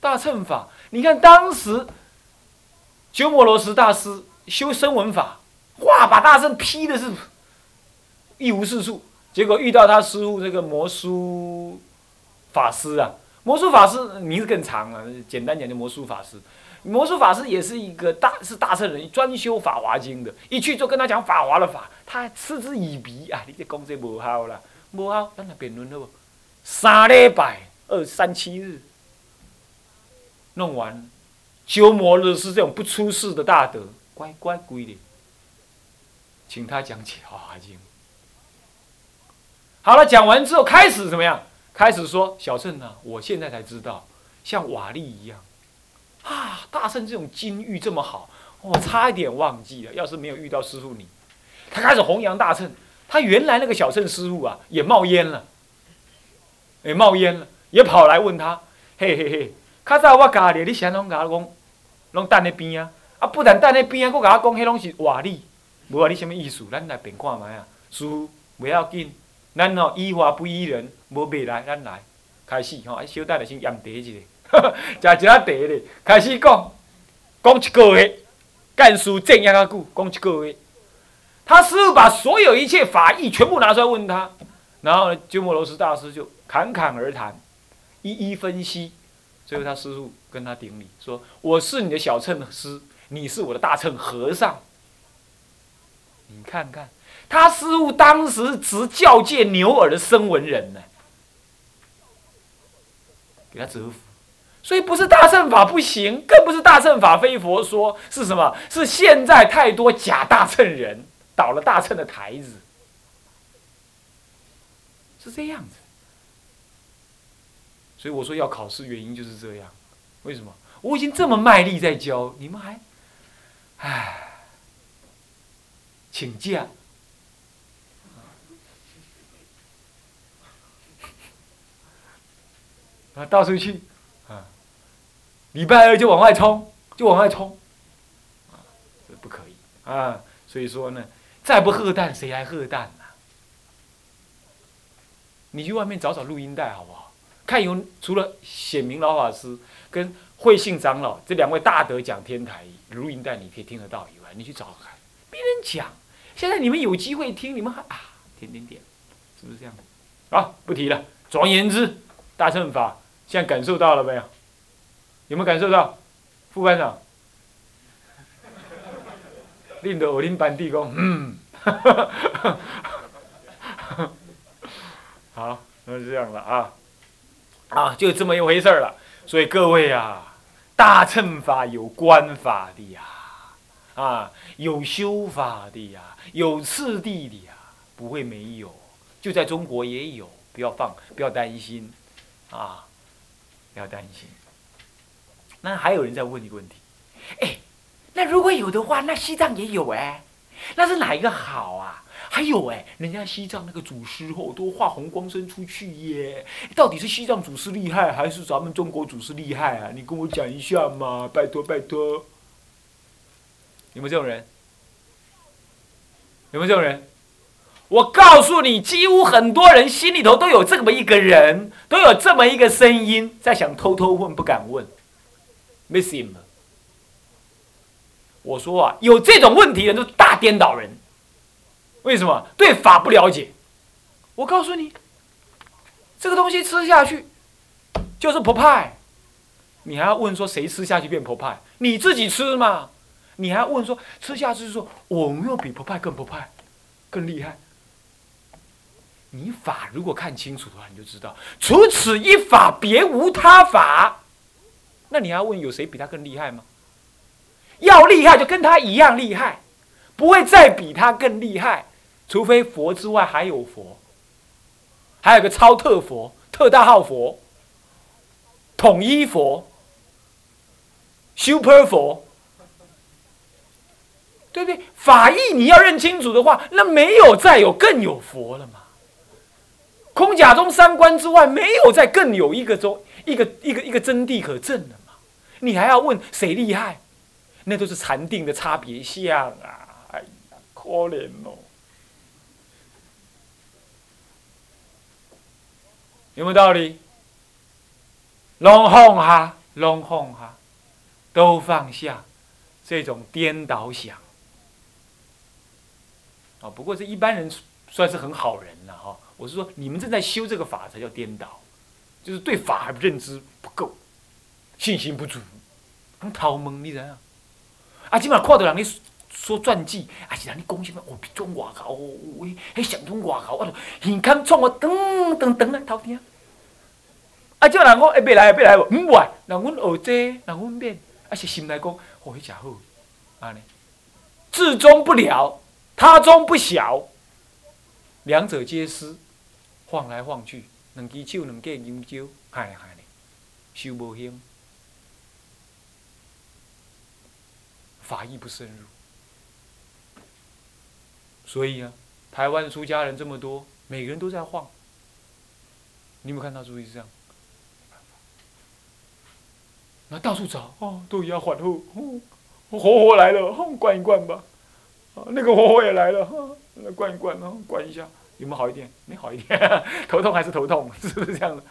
大乘法，你看当时鸠摩罗什大师修声闻法，哇，把大乘批的是一无是处。结果遇到他师傅这个摩苏法师啊，摩苏法师名字更长了，简单讲就摩苏法师。魔术法师也是一个大是大圣人，专修《法华经》的。一去就跟他讲法华的法，他嗤之以鼻啊！你这讲这无效啦，无效，咱来辩论好不？三礼拜二三七日弄完，鸠摩罗什这种不出世的大德，乖乖归的，请他讲起《法华经》。好了，讲完之后开始怎么样？开始说小圣啊，我现在才知道，像瓦砾一样。啊，大圣这种金玉这么好，我差一点忘记了。要是没有遇到师傅你，他开始弘扬大乘。他原来那个小乘师傅啊，也冒烟了，也冒烟了，也跑来问他，嘿嘿嘿，较早我教你，你先拢甲我讲，拢等咧边啊，啊不但等咧边啊，佫甲我讲，迄拢是话理，无话你什么意思？咱来辩看觅啊，师傅不要紧，咱吼依法不依人，无未来，咱来开始吼，小等下先验茶一下。食一下茶咧，开始讲，讲一个月，干书正压啊久，讲一个月。他师傅把所有一切法义全部拿出来问他，然后呢，鸠摩罗什大师就侃侃而谈，一一分析。最后他师傅跟他顶礼说：“我是你的小乘师，你是我的大乘和尚。”你看看，他师傅当时执教界牛耳的声闻人呢，给他折服。所以不是大乘法不行，更不是大乘法非佛说，是什么？是现在太多假大乘人倒了大乘的台子，是这样子。所以我说要考试，原因就是这样。为什么？我已经这么卖力在教，你们还，唉，请假啊，到处去啊。礼拜二就往外冲，就往外冲，这不可以啊！所以说呢，再不喝蛋，谁来喝蛋呢？你去外面找找录音带好不好？看有除了显明老法师跟慧信长老这两位大德讲天台录音带，你可以听得到以外，你去找看，别人讲。现在你们有机会听，你们还啊，点点点，是不是这样？好，不提了。总而言之，大乘法现在感受到了没有？有没有感受到，副班长？令得我令班弟公，嗯，好，那就这样了啊，啊，就这么一回事儿了。所以各位啊，大乘法有观法的呀，啊，有修法的呀，有次第的呀，不会没有，就在中国也有，不要放，不要担心，啊，不要担心。那还有人在问一个问题，哎，那如果有的话，那西藏也有哎，那是哪一个好啊？还有哎，人家西藏那个祖师哦，都化红光身出去耶，到底是西藏祖师厉害，还是咱们中国祖师厉害啊？你跟我讲一下嘛，拜托拜托。有没有这种人？有没有这种人？我告诉你，几乎很多人心里头都有这么一个人，都有这么一个声音，在想偷偷问，不敢问。missing 了。我说啊，有这种问题的都是大颠倒人。为什么？对法不了解。我告诉你，这个东西吃下去就是不派。你还要问说谁吃下去变不派？你自己吃嘛？你还要问说吃下去说我没有比不派更不派，更厉害？你法如果看清楚的话，你就知道，除此一法，别无他法。那你还要问有谁比他更厉害吗？要厉害就跟他一样厉害，不会再比他更厉害，除非佛之外还有佛，还有个超特佛、特大号佛、统一佛、Super 佛，对不对？法义你要认清楚的话，那没有再有更有佛了嘛？空假中三观之外，没有再更有一个中一个一个一个真谛可证了嘛。你还要问谁厉害？那都是禅定的差别相啊！哎呀，可怜哦！有没有道理？龙凤哈，拢放下，都放下这种颠倒想。啊，不过这一般人算是很好人了哈。我是说，你们正在修这个法才叫颠倒，就是对法认知不够，信心不足，很讨蒙的人啊？啊，今晚看到人你说传记，啊是人你讲什么？哦，中外口，喂，迄上中外口，我就耳康创我噔噔噔啊，偷听。啊，叫人讲，会别来，别来无？唔会，人阮学这，人阮变，啊是心来讲，哦，迄真好，安尼，自终不了，他终不晓，两者皆失，晃来晃去，两只手两架牛蕉，嗨嗨咧，修无兴，法义不深入，所以啊，台湾出家人这么多，每个人都在晃，你有没有看到？注意是这样。那到处找哦，都要缓后，活活来了，哦灌一灌吧。啊，那个活活也来了，那灌一灌，然后灌一下，有没有好一点？没好一点，头痛还是头痛，是不是这样的？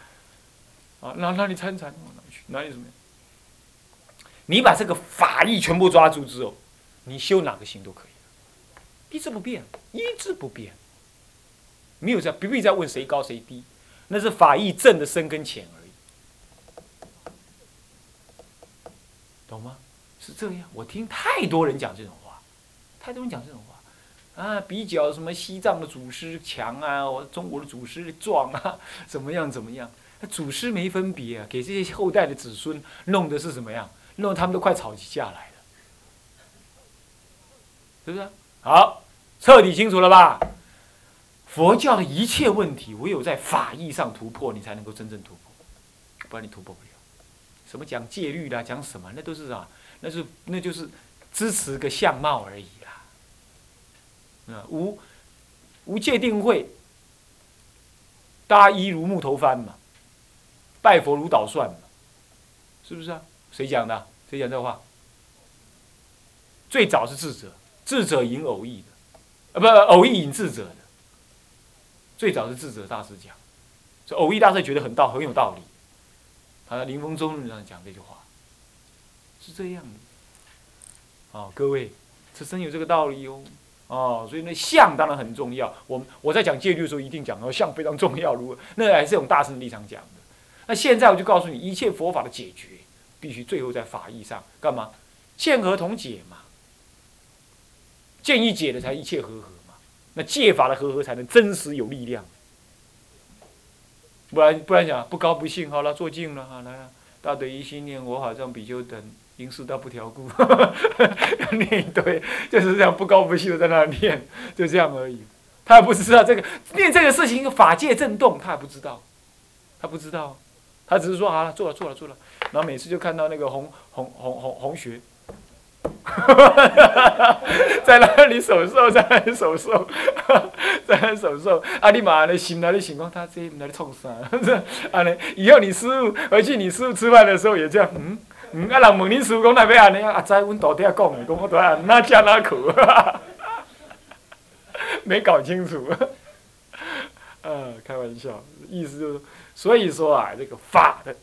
啊，那那你参参，哪里去？哪里什么？你把这个法义全部抓住之后，你修哪个行都可以，一直不变，一直不变，没有在不必再问谁高谁低，那是法义正的深跟浅。懂吗？是这样，我听太多人讲这种话，太多人讲这种话，啊，比较什么西藏的祖师强啊，我中国的祖师壮啊，怎么样怎么样？那祖师没分别啊，给这些后代的子孙弄的是什么样？弄他们都快吵起架来了，是不是？好，彻底清楚了吧？佛教的一切问题，唯有在法义上突破，你才能够真正突破，不然你突破不了。什么讲戒律啦，讲什么？那都是啊，那是那就是支持个相貌而已啦。啊，无无戒定慧，大衣如木头幡嘛，拜佛如捣蒜嘛，是不是啊？谁讲的？谁讲这话？最早是智者，智者引偶义的，啊，不，偶义引智者的。最早是智者大师讲，所以偶义大师觉得很道很有道理。啊，林峰中这样讲这句话，是这样的。哦，各位，这真有这个道理哦。哦，所以那相当然很重要。我们我在讲戒律的时候，一定讲到相非常重要。如果那还是用大圣立场讲的。那现在我就告诉你，一切佛法的解决，必须最后在法义上干嘛？见合同解嘛。见一解的才一切和合嘛。那戒法的和合才能真实有力量。不然不然讲不高不兴，好了，坐静了好，来啊，大德一心念，我好像比丘等，因事道不调故，念一堆，就是这样不高不兴的在那念，就这样而已。他也不知道这个念这个事情法界震动，他也不知道，他不知道，他只是说好了，做了做了做了，然后每次就看到那个红红红红红学。在那里手受，在那里手受，在手受。啊，你妈的心哪里情况？他这哪里创啥？啊，尼以后你师傅回去，你师傅吃饭的时候也这样。嗯嗯，啊，人问你师傅讲那要安尼啊？啊，在阮大爹讲的，讲我都啊哪吃哪苦，没搞清楚。呃，开玩笑，意思就是，所以说啊，这个法的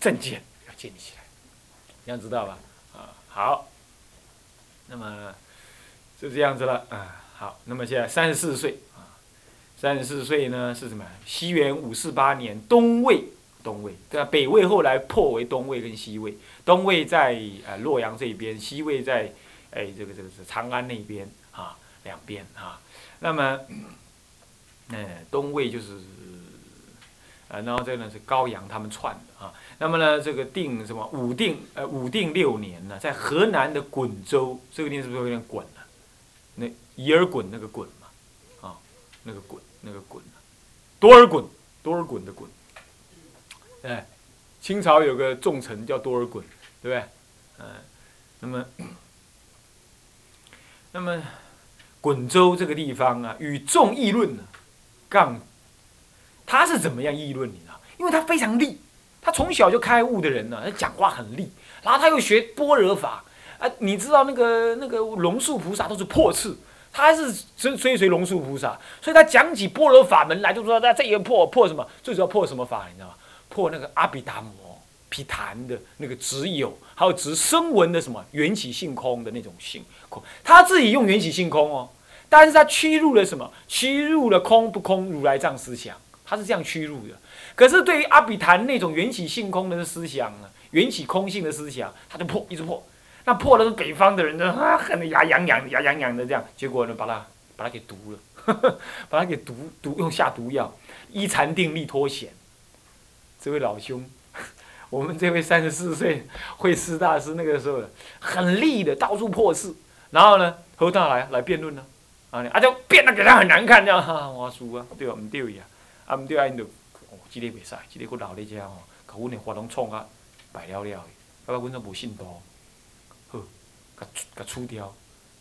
证件要建立起来，这样知道吧？啊，好。那么就这样子了啊，好，那么现在三十四岁啊，三十四岁呢是什么？西元五四八年，东魏，东魏对吧？北魏后来破为东魏跟西魏，东魏在呃洛阳这边，西魏在哎这个这个是长安那边啊，两边啊。那么，嗯，东魏就是啊，然后这个呢是高阳他们篡的啊。那么呢，这个定什么武定呃武定六年呢，在河南的滚州，这个地是不是有点滚了？那伊尔滚那个滚嘛，啊，那个滚那个滚，多尔衮多尔衮的滚，哎，清朝有个重臣叫多尔衮，对不对？嗯，那么那么滚州这个地方啊，与众议论呢，杠，他是怎么样议论你呢？因为他非常利。他从小就开悟的人呢，他讲话很利，然后他又学般若法，啊，你知道那个那个龙树菩萨都是破次，他是追追随龙树菩萨，所以他讲起般若法门来，就说他这一破破什么，最主要破什么法，你知道吗？破那个阿毗达摩，毗昙的那个执有，还有执声闻的什么缘起性空的那种性空，他自己用缘起性空哦，但是他屈入了什么？屈入了空不空如来藏思想，他是这样屈入的。可是对于阿比昙那种缘起性空的思想呢，缘起空性的思想，他就破，一直破。那破的是北方的人呢，啊，恨得牙痒痒、牙痒痒的这样，结果呢，把他把他给毒了，把他给毒毒用下毒药，依禅定力脱险。这位老兄。我们这位三十四岁会师大师那个时候很厉的，到处破事，然后呢，何大来来辩论呢？啊，啊就辩得给他很难看，这样哈，我输啊，对啊，唔对呀，啊唔对啊，因就哦，这个袂使，这个我老咧遮吼，甲阮的话拢创啊败了了，啊，阮都无信徒，好，甲甲除掉，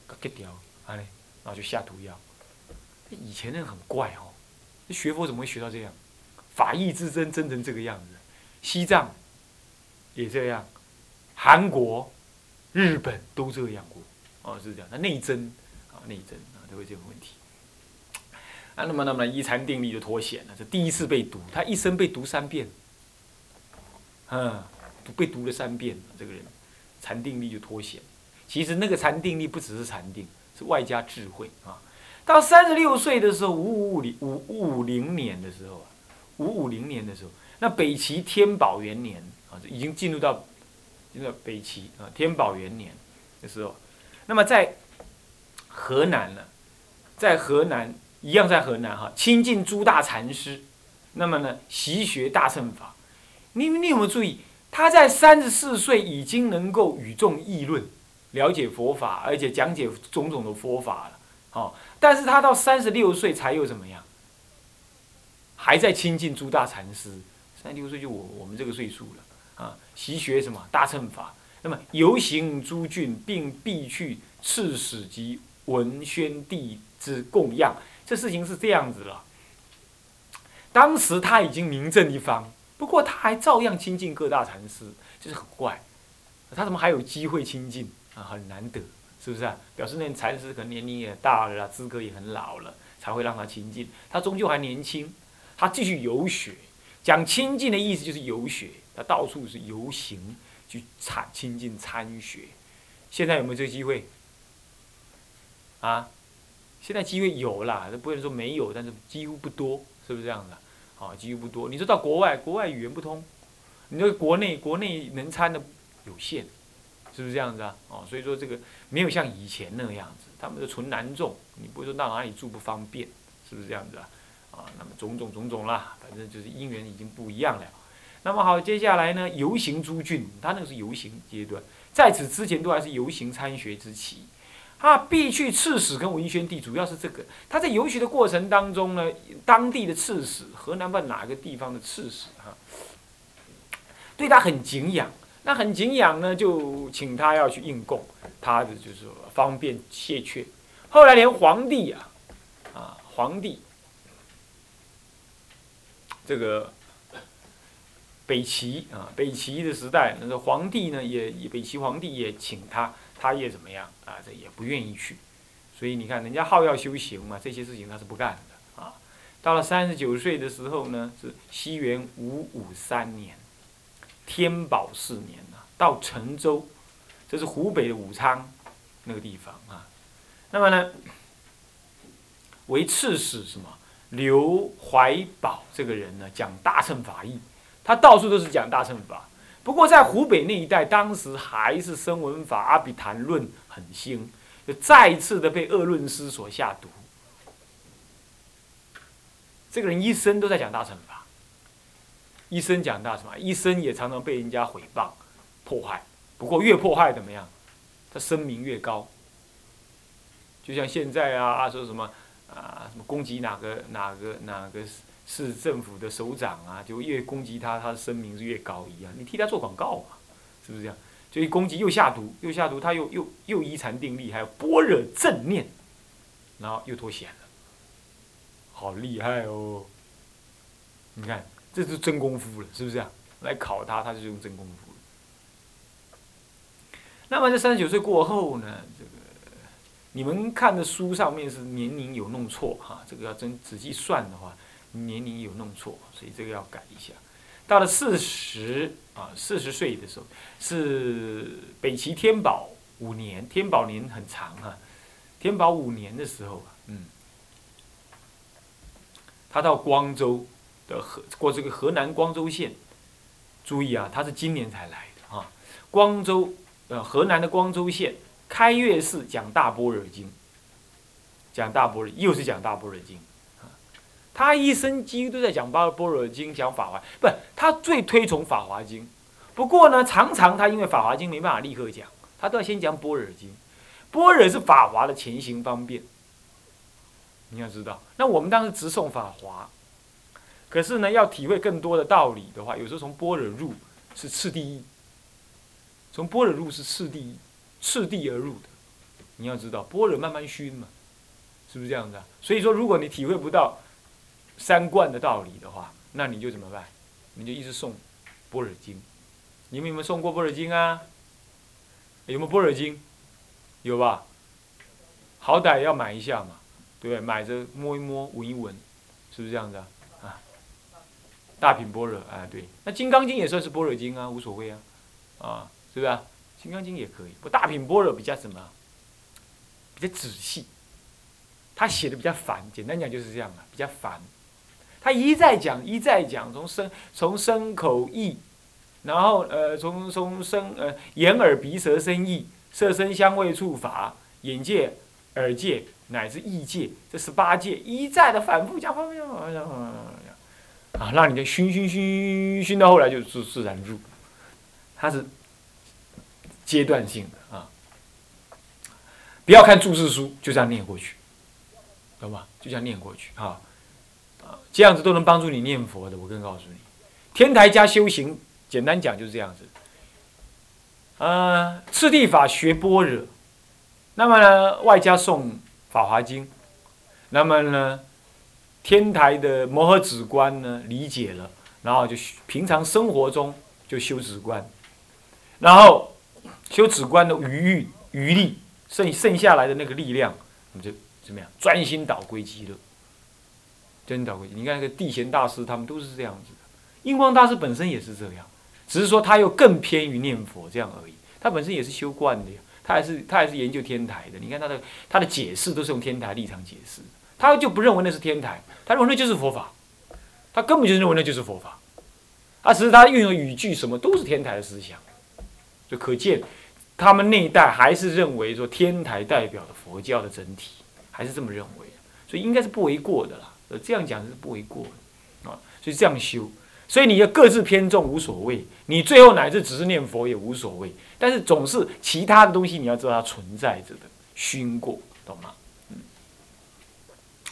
甲割掉，安尼，然后就下毒药。以前人很怪哦，学佛怎么会学到这样？法义之争争成这个样子，西藏。也这样，韩国、日本都这样过，哦，是这样。那内争啊，内争啊，都会这种问题。啊，那么，那么一禅定力就脱险了。这第一次被毒，他一生被毒三遍，嗯，被毒了三遍，这个人禅定力就脱险。其实那个禅定力不只是禅定，是外加智慧啊。到三十六岁的时候，五五五零五五零年的时候啊，五五零年的时候，那北齐天宝元年。啊，已经进入到进入到北齐啊，天宝元年的时候，那么在河南呢，在河南一样在河南哈，亲近诸大禅师，那么呢习学大乘法。你你有没有注意，他在三十四岁已经能够与众议论，了解佛法，而且讲解种种的佛法了。哦，但是他到三十六岁才又怎么样？还在亲近诸大禅师。三十六岁就我我们这个岁数了。啊，习学什么大乘法？那么游行诸郡，并必去刺史及文宣帝之供养。这事情是这样子了。当时他已经名震一方，不过他还照样亲近各大禅师，就是很怪。他怎么还有机会亲近很难得，是不是啊？表示那禅师可能年龄也大了，资格也很老了，才会让他亲近。他终究还年轻，他继续游学。讲亲近的意思就是游学。他到处是游行，去参亲近参学。现在有没有这个机会？啊，现在机会有啦，不能说没有，但是几乎不多，是不是这样的？啊，几乎不多。你说到国外，国外语言不通，你说国内国内能参的有限，是不是这样子啊？哦，所以说这个没有像以前那个样子，他们是纯男众，你不会说到哪里住不方便，是不是这样子啊？啊，那么种种种种啦，反正就是因缘已经不一样了。那么好，接下来呢？游行诸郡，他那个是游行阶段，在此之前都还是游行参学之期。他必去刺史跟文宣帝，主要是这个。他在游学的过程当中呢，当地的刺史，河南不哪个地方的刺史哈，对他很敬仰。那很敬仰呢，就请他要去应供，他的就是方便谢却。后来连皇帝啊，啊，皇帝这个。北齐啊，北齐的时代，那个皇帝呢，也北齐皇帝也请他，他也怎么样啊？这也不愿意去。所以你看，人家好要修行嘛，这些事情他是不干的啊。到了三十九岁的时候呢，是西元五五三年，天宝四年啊，到陈州，这是湖北的武昌那个地方啊。那么呢，为刺史什么？刘怀宝这个人呢，讲大乘法义。他到处都是讲大乘法，不过在湖北那一带，当时还是声闻法、阿比昙论很兴，就再一次的被恶论师所下毒。这个人一生都在讲大乘法，一生讲大什么，一生也常常被人家毁谤、迫害。不过越迫害怎么样，他声名越高。就像现在啊啊，说什么啊，什么攻击哪个哪个哪个。市政府的首长啊，就越攻击他，他的声名是越高一样。你替他做广告嘛，是不是这样？就一攻击又下毒，又下毒，他又又又依禅定力，还有般若正念，然后又脱险了，好厉害哦！你看，这是真功夫了，是不是啊？来考他，他就用真功夫。那么这三十九岁过后呢？这个你们看的书上面是年龄有弄错哈，这个要真仔细算的话。年龄有弄错，所以这个要改一下。到了四十啊四十岁的时候，是北齐天宝五年，天宝年很长啊，天宝五年的时候啊，嗯，他到光州的河过这个河南光州县，注意啊，他是今年才来的啊，光州呃河南的光州县开月寺讲大般若经，讲大般若又是讲大般若经。他一生几乎都在讲《般般若经》，讲《法华》，不，他最推崇《法华经》。不过呢，常常他因为《法华经》没办法立刻讲，他都要先讲《般若经》。般若是法华的前行方便，你要知道。那我们当时直送法华，可是呢，要体会更多的道理的话，有时候从般若入是次第一，从般若入是次第一，次第而入的。你要知道，般若慢慢熏嘛，是不是这样子啊？所以说，如果你体会不到。三观的道理的话，那你就怎么办？你就一直诵《般若经》。你们有没有诵过《般若经》啊？有没有《般若经》？有吧？好歹要买一下嘛，对不对？买着摸一摸，闻一闻，是不是这样子啊？大品般若，啊，对。那《金刚经》也算是《般若经》啊，无所谓啊，啊，是不是啊？《金刚经》也可以，不，大品般若比较什么？比较仔细，他写的比较烦，简单讲就是这样啊，比较烦。他一再讲，一再讲，从身从身口意，然后呃，从从身呃眼耳鼻舌身意，色身香味触法，眼界、耳界乃至意界，这十八界一再的反复讲，反复讲，反复讲，啊，让你的熏熏熏熏到后来就自自然入，它是阶段性的啊，不要看注释书，就这样念过去，懂吗？就这样念过去啊。这样子都能帮助你念佛的，我更告诉你，天台加修行，简单讲就是这样子。呃，次第法学般若，那么呢，外加诵法华经，那么呢，天台的摩诃止观呢理解了，然后就平常生活中就修止观，然后修止观的余欲余力剩剩下来的那个力量，你就怎么样专心导归极乐。真的，你看那个地贤大师，他们都是这样子的。印光大师本身也是这样，只是说他又更偏于念佛这样而已。他本身也是修观的呀，他还是他还是研究天台的。你看他的他的解释都是用天台立场解释，他就不认为那是天台，他认为那就是佛法，他根本就认为那就是佛法。啊，只是他运用语句什么都是天台的思想，就可见他们那一代还是认为说天台代表的佛教的整体，还是这么认为，所以应该是不为过的啦。呃，这样讲是不为过的，啊，所以这样修，所以你要各自偏重无所谓，你最后乃至只是念佛也无所谓，但是总是其他的东西你要知道它存在着的，熏过，懂吗？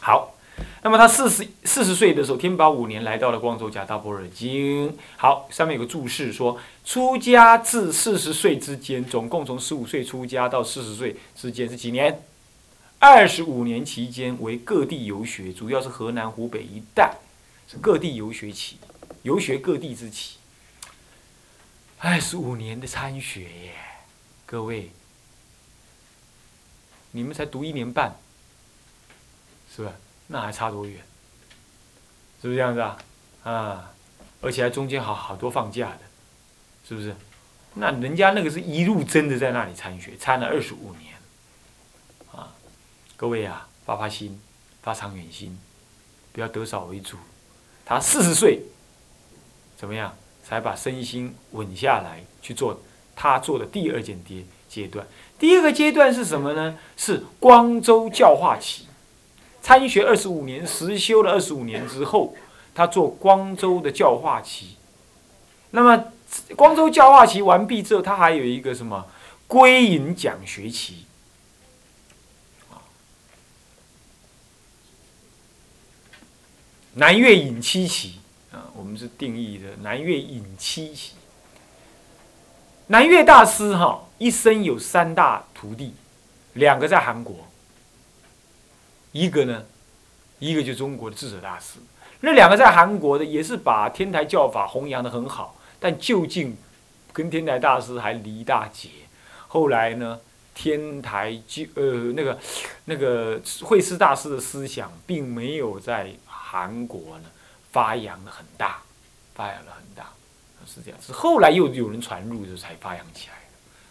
好，那么他四十四十岁的时候，天宝五年来到了光州，讲大波尔经。好，上面有个注释说，出家至四十岁之间，总共从十五岁出家到四十岁之间是几年？二十五年期间为各地游学，主要是河南、湖北一带，是各地游学起，游学各地之起。二十五年的参学耶，各位，你们才读一年半，是吧？那还差多远？是不是这样子啊？啊，而且还中间好好多放假的，是不是？那人家那个是一路真的在那里参学，参了二十五年。啊各位啊，发发心，发长远心，不要得少为主。他四十岁，怎么样才把身心稳下来去做他做的第二件阶阶段？第一个阶段是什么呢？是光州教化期，参学二十五年，实修了二十五年之后，他做光州的教化期。那么光州教化期完毕之后，他还有一个什么归隐讲学期？南岳隐七期啊，我们是定义的南岳隐七期。南岳大师哈，一生有三大徒弟，两个在韩国，一个呢，一个就中国的智者大师。那两个在韩国的也是把天台教法弘扬的很好，但究竟跟天台大师还离大截。后来呢，天台就呃那个那个慧师大师的思想并没有在。韩国呢，发扬了很大，发扬了很大。是这样，是后来又有人传入的时候才发扬起来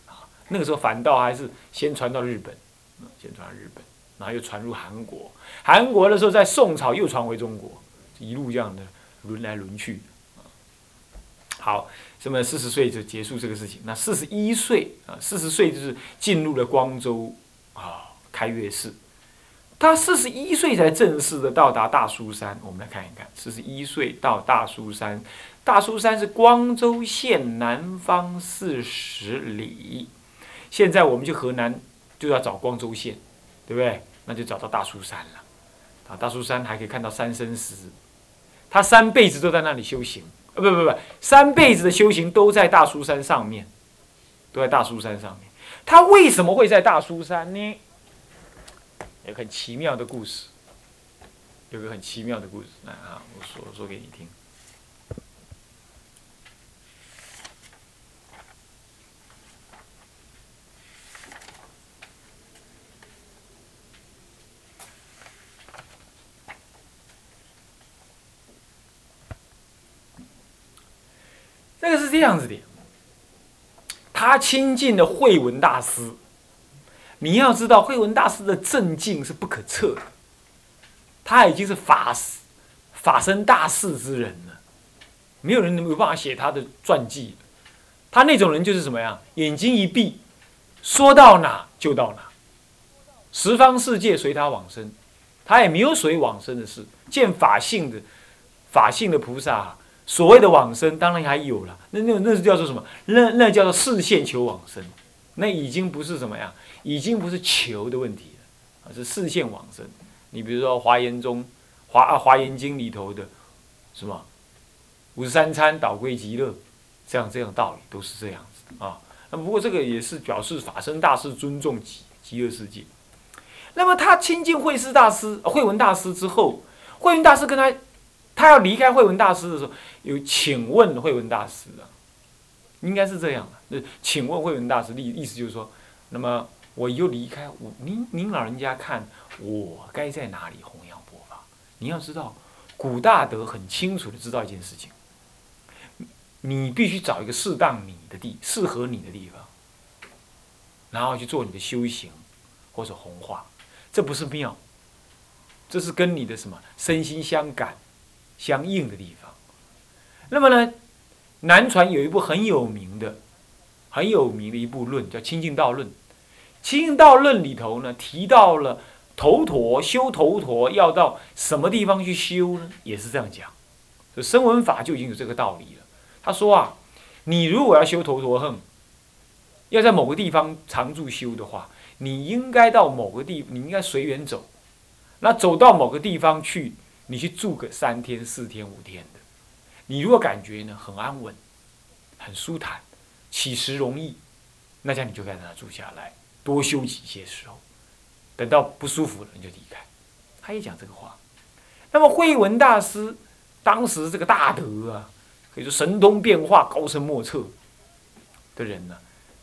的啊。那个时候反倒还是先传到日本，先传到日本，然后又传入韩国，韩国的时候在宋朝又传回中国，一路这样的轮来轮去。好，这么四十岁就结束这个事情。那四十一岁啊，四十岁就是进入了光州啊开月寺。他四十一岁才正式的到达大苏山。我们来看一看，四十一岁到大苏山。大苏山是光州县南方四十里。现在我们去河南就要找光州县，对不对？那就找到大苏山了。啊，大苏山还可以看到三生石。他三辈子都在那里修行。啊，不不不，三辈子的修行都在大苏山上面，都在大苏山上面。他为什么会在大苏山呢？有很奇妙的故事，有个很奇妙的故事，来啊，我说说给你听。这个是这样子的，他亲近的慧文大师。你要知道，慧文大师的正境是不可测的，他已经是法法身大士之人了，没有人能有办法写他的传记。他那种人就是什么呀？眼睛一闭，说到哪就到哪，十方世界随他往生，他也没有所谓往生的事。见法性的法性的菩萨，所谓的往生当然还有了，那那那是叫做什么？那那叫做视线求往生，那已经不是什么呀？已经不是求的问题了，而是视线往生。你比如说《华严中》《华华严经》里头的什么五十三参导归极乐，这样这样道理都是这样子啊。那不过这个也是表示法身大师尊重极极乐世界。那么他亲近慧师大师、慧文大师之后，慧文大师跟他，他要离开慧文大师的时候，有请问慧文大师啊，应该是这样的。那请问慧文大师意意思就是说，那么。我又离开我，您您老人家看我该在哪里弘扬佛法？你要知道，古大德很清楚的知道一件事情，你必须找一个适当你的地，适合你的地方，然后去做你的修行或者弘化，这不是庙，这是跟你的什么身心相感、相应的地方。那么呢，南传有一部很有名的、很有名的一部论，叫《清净道论》。《清净道论》里头呢，提到了头陀修头陀要到什么地方去修呢？也是这样讲，这声闻法就已经有这个道理了。他说啊，你如果要修头陀恨，要在某个地方常住修的话，你应该到某个地，你应该随缘走。那走到某个地方去，你去住个三天、四天、五天的。你如果感觉呢很安稳、很舒坦、起食容易，那这样你就该在那住下来。多休几些时候，等到不舒服了你就离开。他也讲这个话。那么慧文大师当时这个大德啊，可以说神通变化、高深莫测的人呢。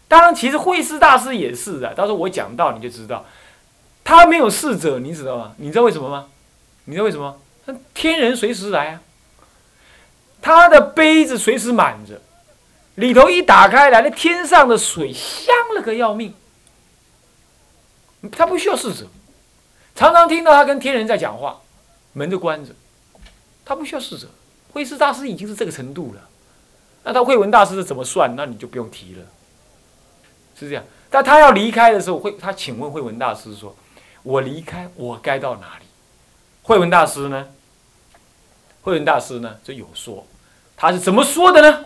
当然，其实慧师大师也是的。到时候我讲到你就知道，他没有侍者，你知道吗？你知道为什么吗？你知道为什么？天人随时来啊，他的杯子随时满着，里头一打开来，那天上的水香了个要命。他不需要侍者，常常听到他跟天人在讲话，门就关着，他不需要侍者。慧师大师已经是这个程度了，那他慧文大师是怎么算？那你就不用提了，是这样。但他要离开的时候，会他请问慧文大师说：“我离开，我该到哪里？”慧文大师呢？慧文大师呢就有说，他是怎么说的呢？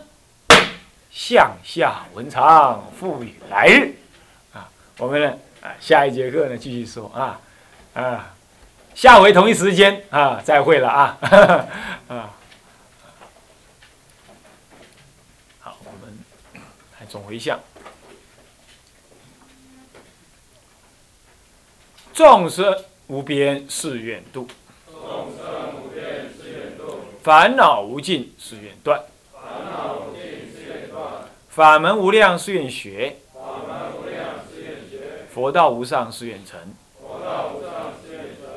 向下文长，赋予来日啊，我们呢？啊，下一节课呢，继续说啊，啊，下回同一时间啊，再会了啊，啊，好，我们来总回向，众生无边誓愿度，众生无边誓愿度，烦恼无尽誓愿断，烦恼无尽誓愿断，法门无量誓愿学。法门无量是愿学佛道无上誓愿成，佛道无上誓愿成。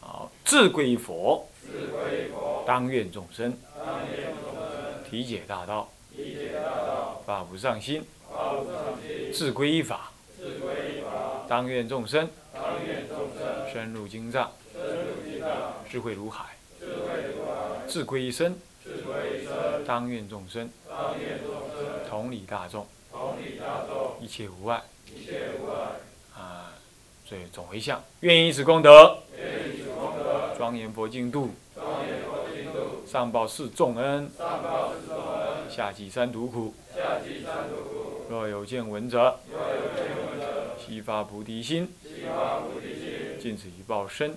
好，志归于佛，志归于佛，当愿众生，当愿众生，体解大道，体发无上心，发无上心，自归依法，自归依法，当愿众生当愿众生深入经藏，深入经藏，智慧如海，自归一生，智慧一生，当愿众生。同理大众，一切无碍。啊！所以总回向，愿以此功德，庄严佛净土，上报四重恩，下济三途苦。若有见闻者，悉发菩提心，尽此一报身，